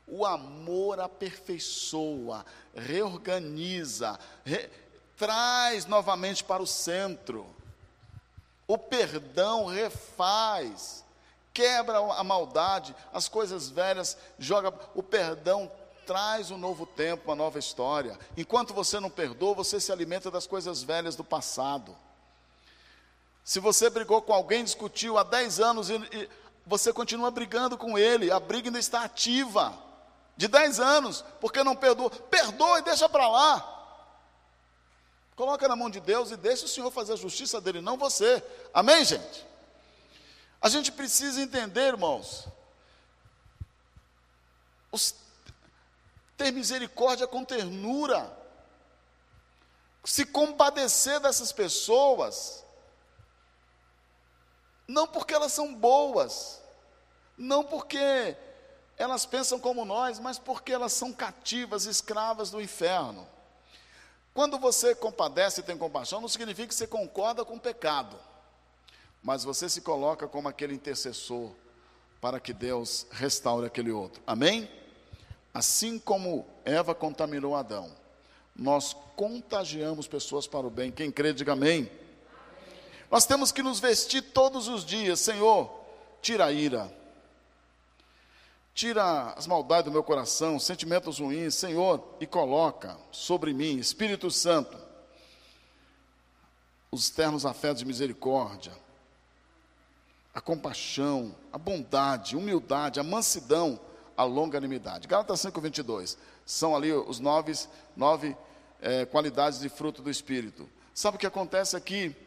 O amor aperfeiçoa, reorganiza, re, traz novamente para o centro. O perdão refaz, quebra a maldade, as coisas velhas, joga. O perdão traz um novo tempo, uma nova história. Enquanto você não perdoa, você se alimenta das coisas velhas do passado. Se você brigou com alguém, discutiu há 10 anos e, e você continua brigando com ele, a briga ainda está ativa. De 10 anos, porque não perdoa. Perdoa e deixa para lá. Coloca na mão de Deus e deixa o Senhor fazer a justiça dele, não você. Amém, gente? A gente precisa entender, irmãos, os, ter misericórdia com ternura, se compadecer dessas pessoas, não porque elas são boas, não porque elas pensam como nós, mas porque elas são cativas, escravas do inferno. Quando você compadece e tem compaixão, não significa que você concorda com o pecado, mas você se coloca como aquele intercessor para que Deus restaure aquele outro. Amém? Assim como Eva contaminou Adão, nós contagiamos pessoas para o bem. Quem crê, diga amém. Nós temos que nos vestir todos os dias, Senhor, tira a ira, tira as maldades do meu coração, sentimentos ruins, Senhor, e coloca sobre mim, Espírito Santo, os ternos afetos de misericórdia, a compaixão, a bondade, a humildade, a mansidão, a longanimidade. Gálatas 5, 22. São ali os nove, nove é, qualidades de fruto do Espírito. Sabe o que acontece aqui?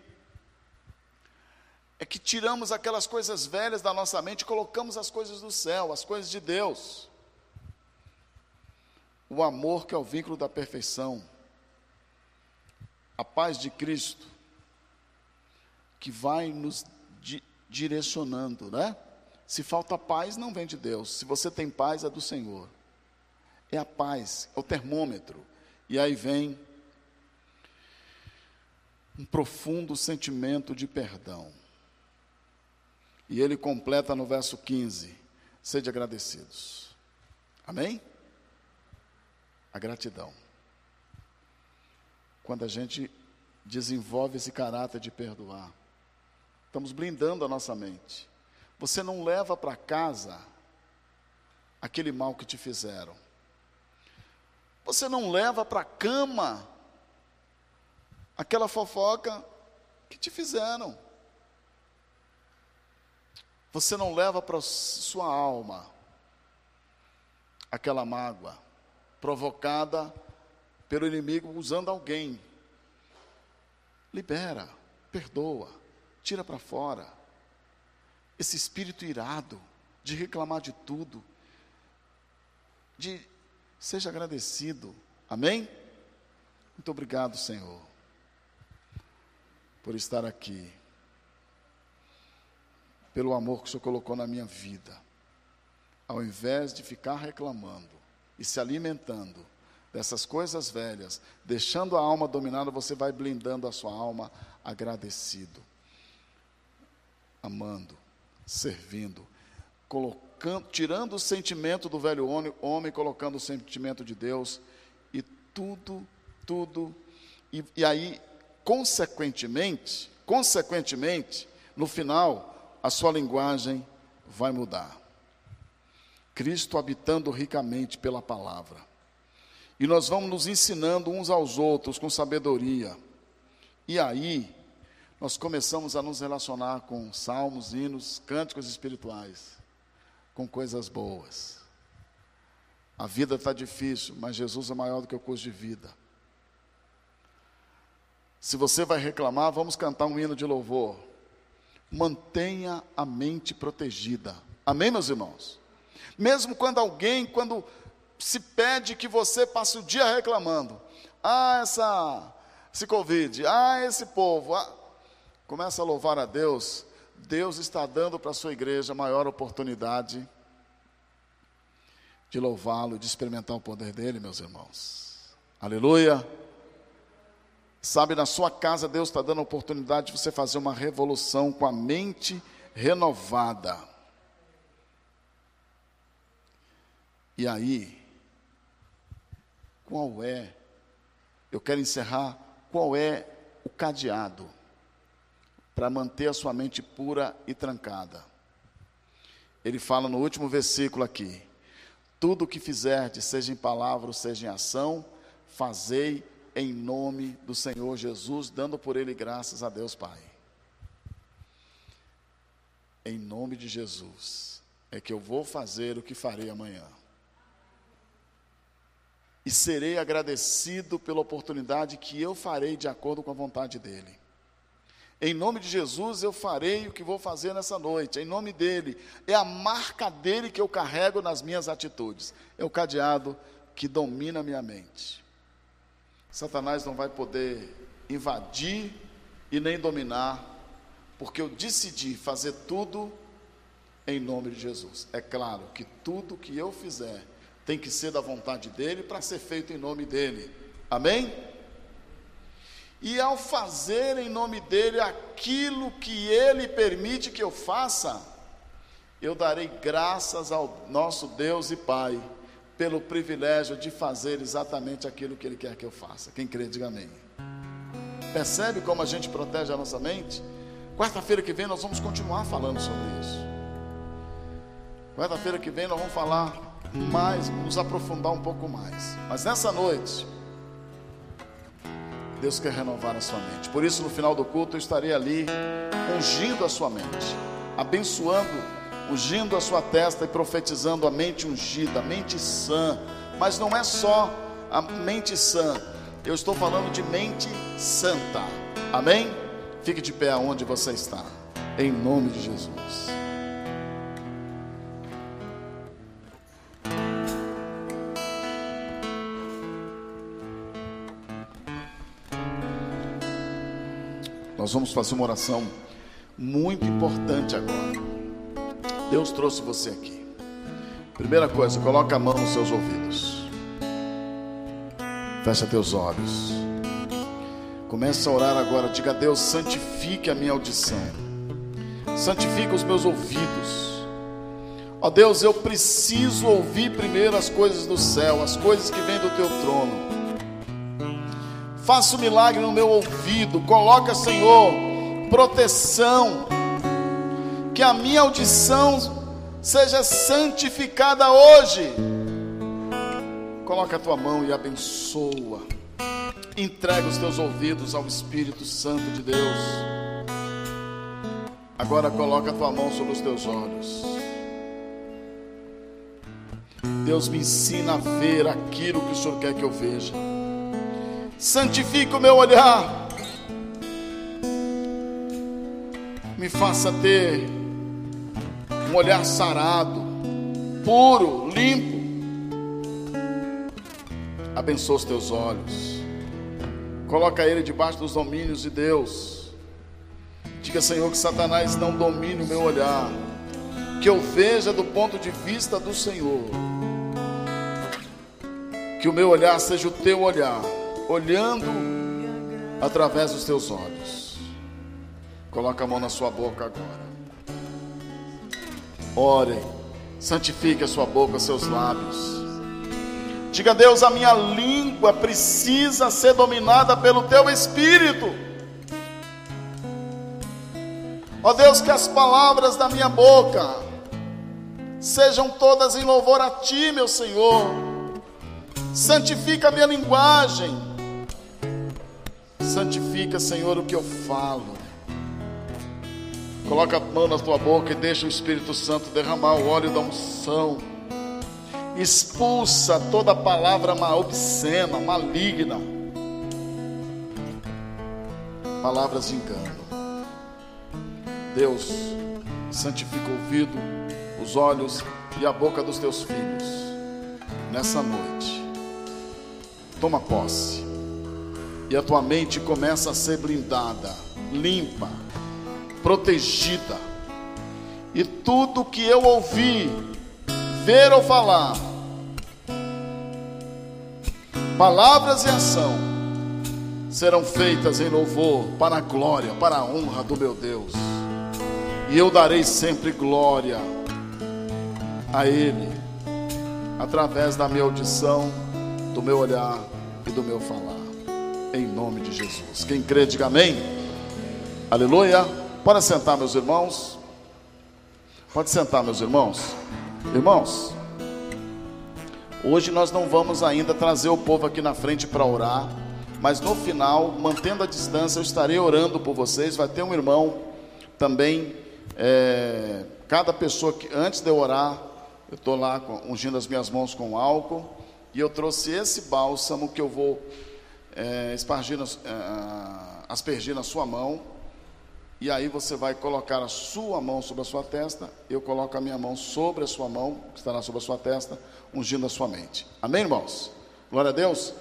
É que tiramos aquelas coisas velhas da nossa mente e colocamos as coisas do céu, as coisas de Deus. O amor que é o vínculo da perfeição. A paz de Cristo, que vai nos di direcionando, né? Se falta paz, não vem de Deus. Se você tem paz, é do Senhor. É a paz, é o termômetro. E aí vem um profundo sentimento de perdão. E ele completa no verso 15: Sede agradecidos. Amém? A gratidão. Quando a gente desenvolve esse caráter de perdoar, estamos blindando a nossa mente. Você não leva para casa aquele mal que te fizeram. Você não leva para cama aquela fofoca que te fizeram. Você não leva para sua alma aquela mágoa provocada pelo inimigo usando alguém. Libera, perdoa, tira para fora esse espírito irado de reclamar de tudo, de seja agradecido. Amém? Muito obrigado, Senhor, por estar aqui, pelo amor que o Senhor colocou na minha vida. Ao invés de ficar reclamando e se alimentando dessas coisas velhas, deixando a alma dominada, você vai blindando a sua alma agradecido, amando servindo, colocando, tirando o sentimento do velho homem, colocando o sentimento de Deus, e tudo, tudo, e, e aí, consequentemente, consequentemente, no final, a sua linguagem vai mudar. Cristo habitando ricamente pela palavra. E nós vamos nos ensinando uns aos outros com sabedoria. E aí, nós começamos a nos relacionar com salmos, hinos, cânticos espirituais, com coisas boas. A vida está difícil, mas Jesus é maior do que o custo de vida. Se você vai reclamar, vamos cantar um hino de louvor. Mantenha a mente protegida. Amém, meus irmãos? Mesmo quando alguém, quando se pede que você passe o dia reclamando, ah, essa, esse Covid, ah, esse povo, ah, Começa a louvar a Deus. Deus está dando para a sua igreja a maior oportunidade de louvá-lo, de experimentar o poder dele, meus irmãos. Aleluia. Sabe, na sua casa, Deus está dando a oportunidade de você fazer uma revolução com a mente renovada. E aí, qual é? Eu quero encerrar. Qual é o cadeado? para manter a sua mente pura e trancada. Ele fala no último versículo aqui: Tudo o que fizerdes, seja em palavra ou seja em ação, fazei em nome do Senhor Jesus, dando por ele graças a Deus Pai. Em nome de Jesus, é que eu vou fazer o que farei amanhã. E serei agradecido pela oportunidade que eu farei de acordo com a vontade dEle. Em nome de Jesus eu farei o que vou fazer nessa noite, em nome dEle. É a marca dEle que eu carrego nas minhas atitudes. É o cadeado que domina a minha mente. Satanás não vai poder invadir e nem dominar, porque eu decidi fazer tudo em nome de Jesus. É claro que tudo que eu fizer tem que ser da vontade dele para ser feito em nome dele. Amém? E ao fazer em nome dele aquilo que ele permite que eu faça, eu darei graças ao nosso Deus e Pai pelo privilégio de fazer exatamente aquilo que Ele quer que eu faça. Quem crê, diga amém. Percebe como a gente protege a nossa mente? Quarta-feira que vem nós vamos continuar falando sobre isso. Quarta-feira que vem nós vamos falar mais, nos aprofundar um pouco mais. Mas nessa noite, Deus quer renovar a sua mente. Por isso, no final do culto, eu estarei ali ungindo a sua mente, abençoando ungindo a sua testa e profetizando a mente ungida, a mente sã. Mas não é só a mente sã, eu estou falando de mente santa. Amém? Fique de pé aonde você está, em nome de Jesus. Nós vamos fazer uma oração muito importante agora. Deus trouxe você aqui. Primeira coisa, coloca a mão nos seus ouvidos. Fecha teus olhos. Começa a orar agora. Diga a Deus: santifique a minha audição. Santifique os meus ouvidos. Ó Deus, eu preciso ouvir primeiro as coisas do céu, as coisas que vêm do teu trono. Faça um milagre no meu ouvido. Coloca, Senhor, proteção que a minha audição seja santificada hoje. Coloca a tua mão e abençoa. Entrega os teus ouvidos ao Espírito Santo de Deus. Agora coloca a tua mão sobre os teus olhos. Deus me ensina a ver aquilo que o Senhor quer que eu veja. Santifica o meu olhar. Me faça ter olhar sarado, puro, limpo. Abençoa os teus olhos. Coloca ele debaixo dos domínios de Deus. Diga, Senhor, que Satanás não domine o meu olhar. Que eu veja do ponto de vista do Senhor. Que o meu olhar seja o teu olhar, olhando através dos teus olhos. Coloca a mão na sua boca agora. Ore, santifique a sua boca, seus lábios. Diga a Deus: a minha língua precisa ser dominada pelo teu espírito. Ó Deus, que as palavras da minha boca sejam todas em louvor a ti, meu Senhor. Santifica a minha linguagem. Santifica, Senhor, o que eu falo. Coloca a mão na tua boca e deixa o Espírito Santo derramar o óleo da unção. Expulsa toda palavra obscena, maligna. Palavras de engano. Deus, santifica o ouvido, os olhos e a boca dos teus filhos nessa noite. Toma posse. E a tua mente começa a ser blindada, limpa protegida. E tudo que eu ouvi, ver ou falar, palavras e ação, serão feitas em louvor para a glória, para a honra do meu Deus. E eu darei sempre glória a Ele, através da minha audição, do meu olhar e do meu falar. Em nome de Jesus. Quem crê, diga amém. Aleluia. Pode sentar, meus irmãos. Pode sentar, meus irmãos. Irmãos, hoje nós não vamos ainda trazer o povo aqui na frente para orar, mas no final, mantendo a distância, eu estarei orando por vocês. Vai ter um irmão também, é, cada pessoa que antes de eu orar, eu estou lá ungindo as minhas mãos com álcool, e eu trouxe esse bálsamo que eu vou é, espargir, é, aspergir na sua mão e aí você vai colocar a sua mão sobre a sua testa, eu coloco a minha mão sobre a sua mão, que estará sobre a sua testa, ungindo a sua mente. Amém, irmãos? Glória a Deus.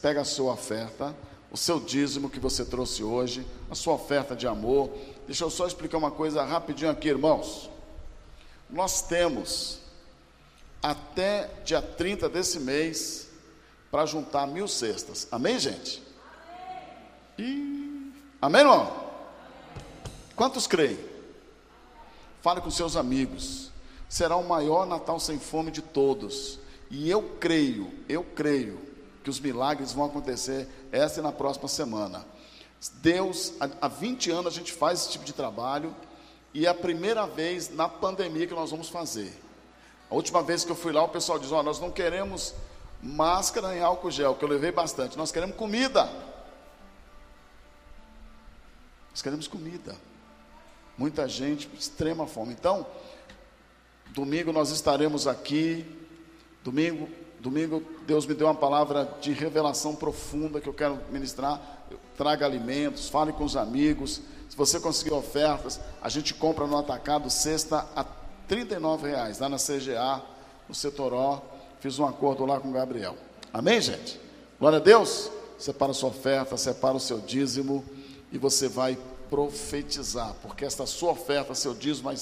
Pega a sua oferta, o seu dízimo que você trouxe hoje, a sua oferta de amor. Deixa eu só explicar uma coisa rapidinho aqui, irmãos. Nós temos até dia 30 desse mês para juntar mil cestas. Amém, gente? Amém, Amém irmão? Quantos creem? Fale com seus amigos. Será o maior Natal sem fome de todos. E eu creio, eu creio que os milagres vão acontecer esta e na próxima semana. Deus, há 20 anos a gente faz esse tipo de trabalho e é a primeira vez na pandemia que nós vamos fazer. A última vez que eu fui lá, o pessoal diz: Ó, oh, nós não queremos máscara em álcool gel, que eu levei bastante, nós queremos comida. Nós queremos comida. Muita gente, extrema fome. Então, domingo nós estaremos aqui. Domingo, domingo Deus me deu uma palavra de revelação profunda que eu quero ministrar. Traga alimentos, fale com os amigos. Se você conseguir ofertas, a gente compra no atacado sexta a R$ reais lá na CGA, no Setoró. Fiz um acordo lá com o Gabriel. Amém, gente? Glória a Deus. Separa a sua oferta, separa o seu dízimo e você vai profetizar, porque esta sua oferta, seu dízimo,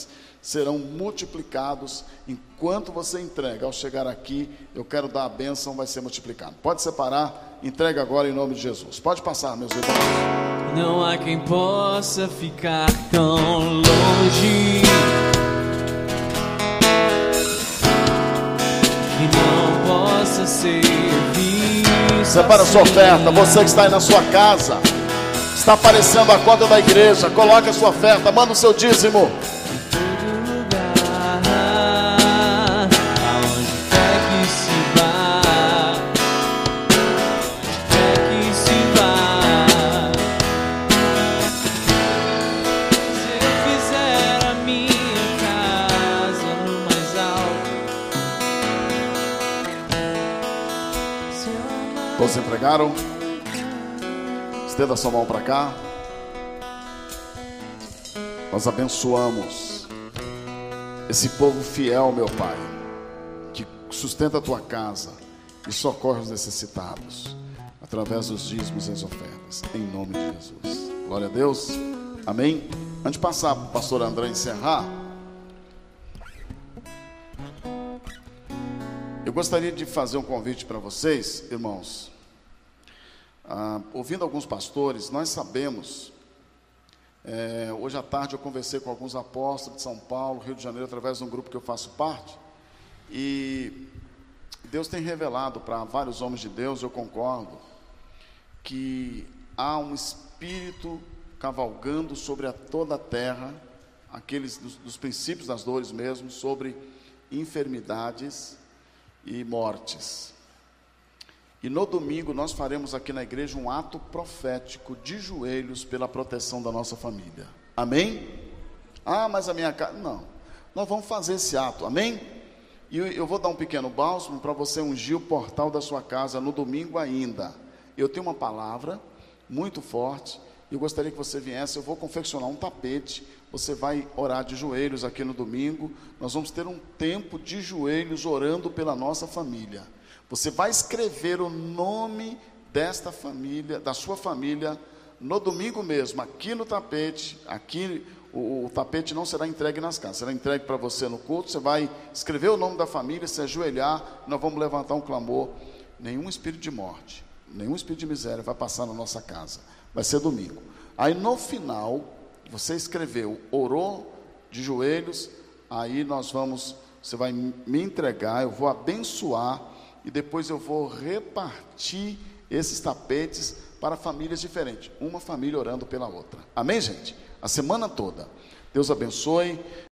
serão multiplicados enquanto você entrega. Ao chegar aqui, eu quero dar a bênção, vai ser multiplicado. Pode separar, entrega agora em nome de Jesus. Pode passar, meus irmãos. Não há quem possa ficar tão longe. E não possa ser visto. Separa a sua oferta, você que está aí na sua casa. Está aparecendo a conta da igreja. Coloque a sua oferta, manda o seu dízimo. Todos entregaram? Estenda sua mão para cá. Nós abençoamos esse povo fiel, meu Pai, que sustenta a tua casa e socorre os necessitados através dos dízimos e as ofertas, em nome de Jesus. Glória a Deus. Amém. Antes de passar para o pastor André encerrar, eu gostaria de fazer um convite para vocês, irmãos. Ah, ouvindo alguns pastores, nós sabemos. É, hoje à tarde eu conversei com alguns apóstolos de São Paulo, Rio de Janeiro, através de um grupo que eu faço parte. E Deus tem revelado para vários homens de Deus, eu concordo, que há um espírito cavalgando sobre a toda a terra, aqueles dos, dos princípios das dores mesmo, sobre enfermidades e mortes. E no domingo nós faremos aqui na igreja um ato profético de joelhos pela proteção da nossa família. Amém? Ah, mas a minha casa. Não. Nós vamos fazer esse ato. Amém? E eu vou dar um pequeno bálsamo para você ungir o portal da sua casa no domingo ainda. Eu tenho uma palavra muito forte. Eu gostaria que você viesse. Eu vou confeccionar um tapete. Você vai orar de joelhos aqui no domingo. Nós vamos ter um tempo de joelhos orando pela nossa família. Você vai escrever o nome desta família, da sua família, no domingo mesmo, aqui no tapete. Aqui o, o tapete não será entregue nas casas, será entregue para você no culto. Você vai escrever o nome da família, se ajoelhar. Nós vamos levantar um clamor. Nenhum espírito de morte, nenhum espírito de miséria vai passar na nossa casa. Vai ser domingo. Aí no final, você escreveu, orou de joelhos. Aí nós vamos, você vai me entregar, eu vou abençoar e depois eu vou repartir esses tapetes para famílias diferentes, uma família orando pela outra. Amém, gente? a semana toda. Deus abençoe.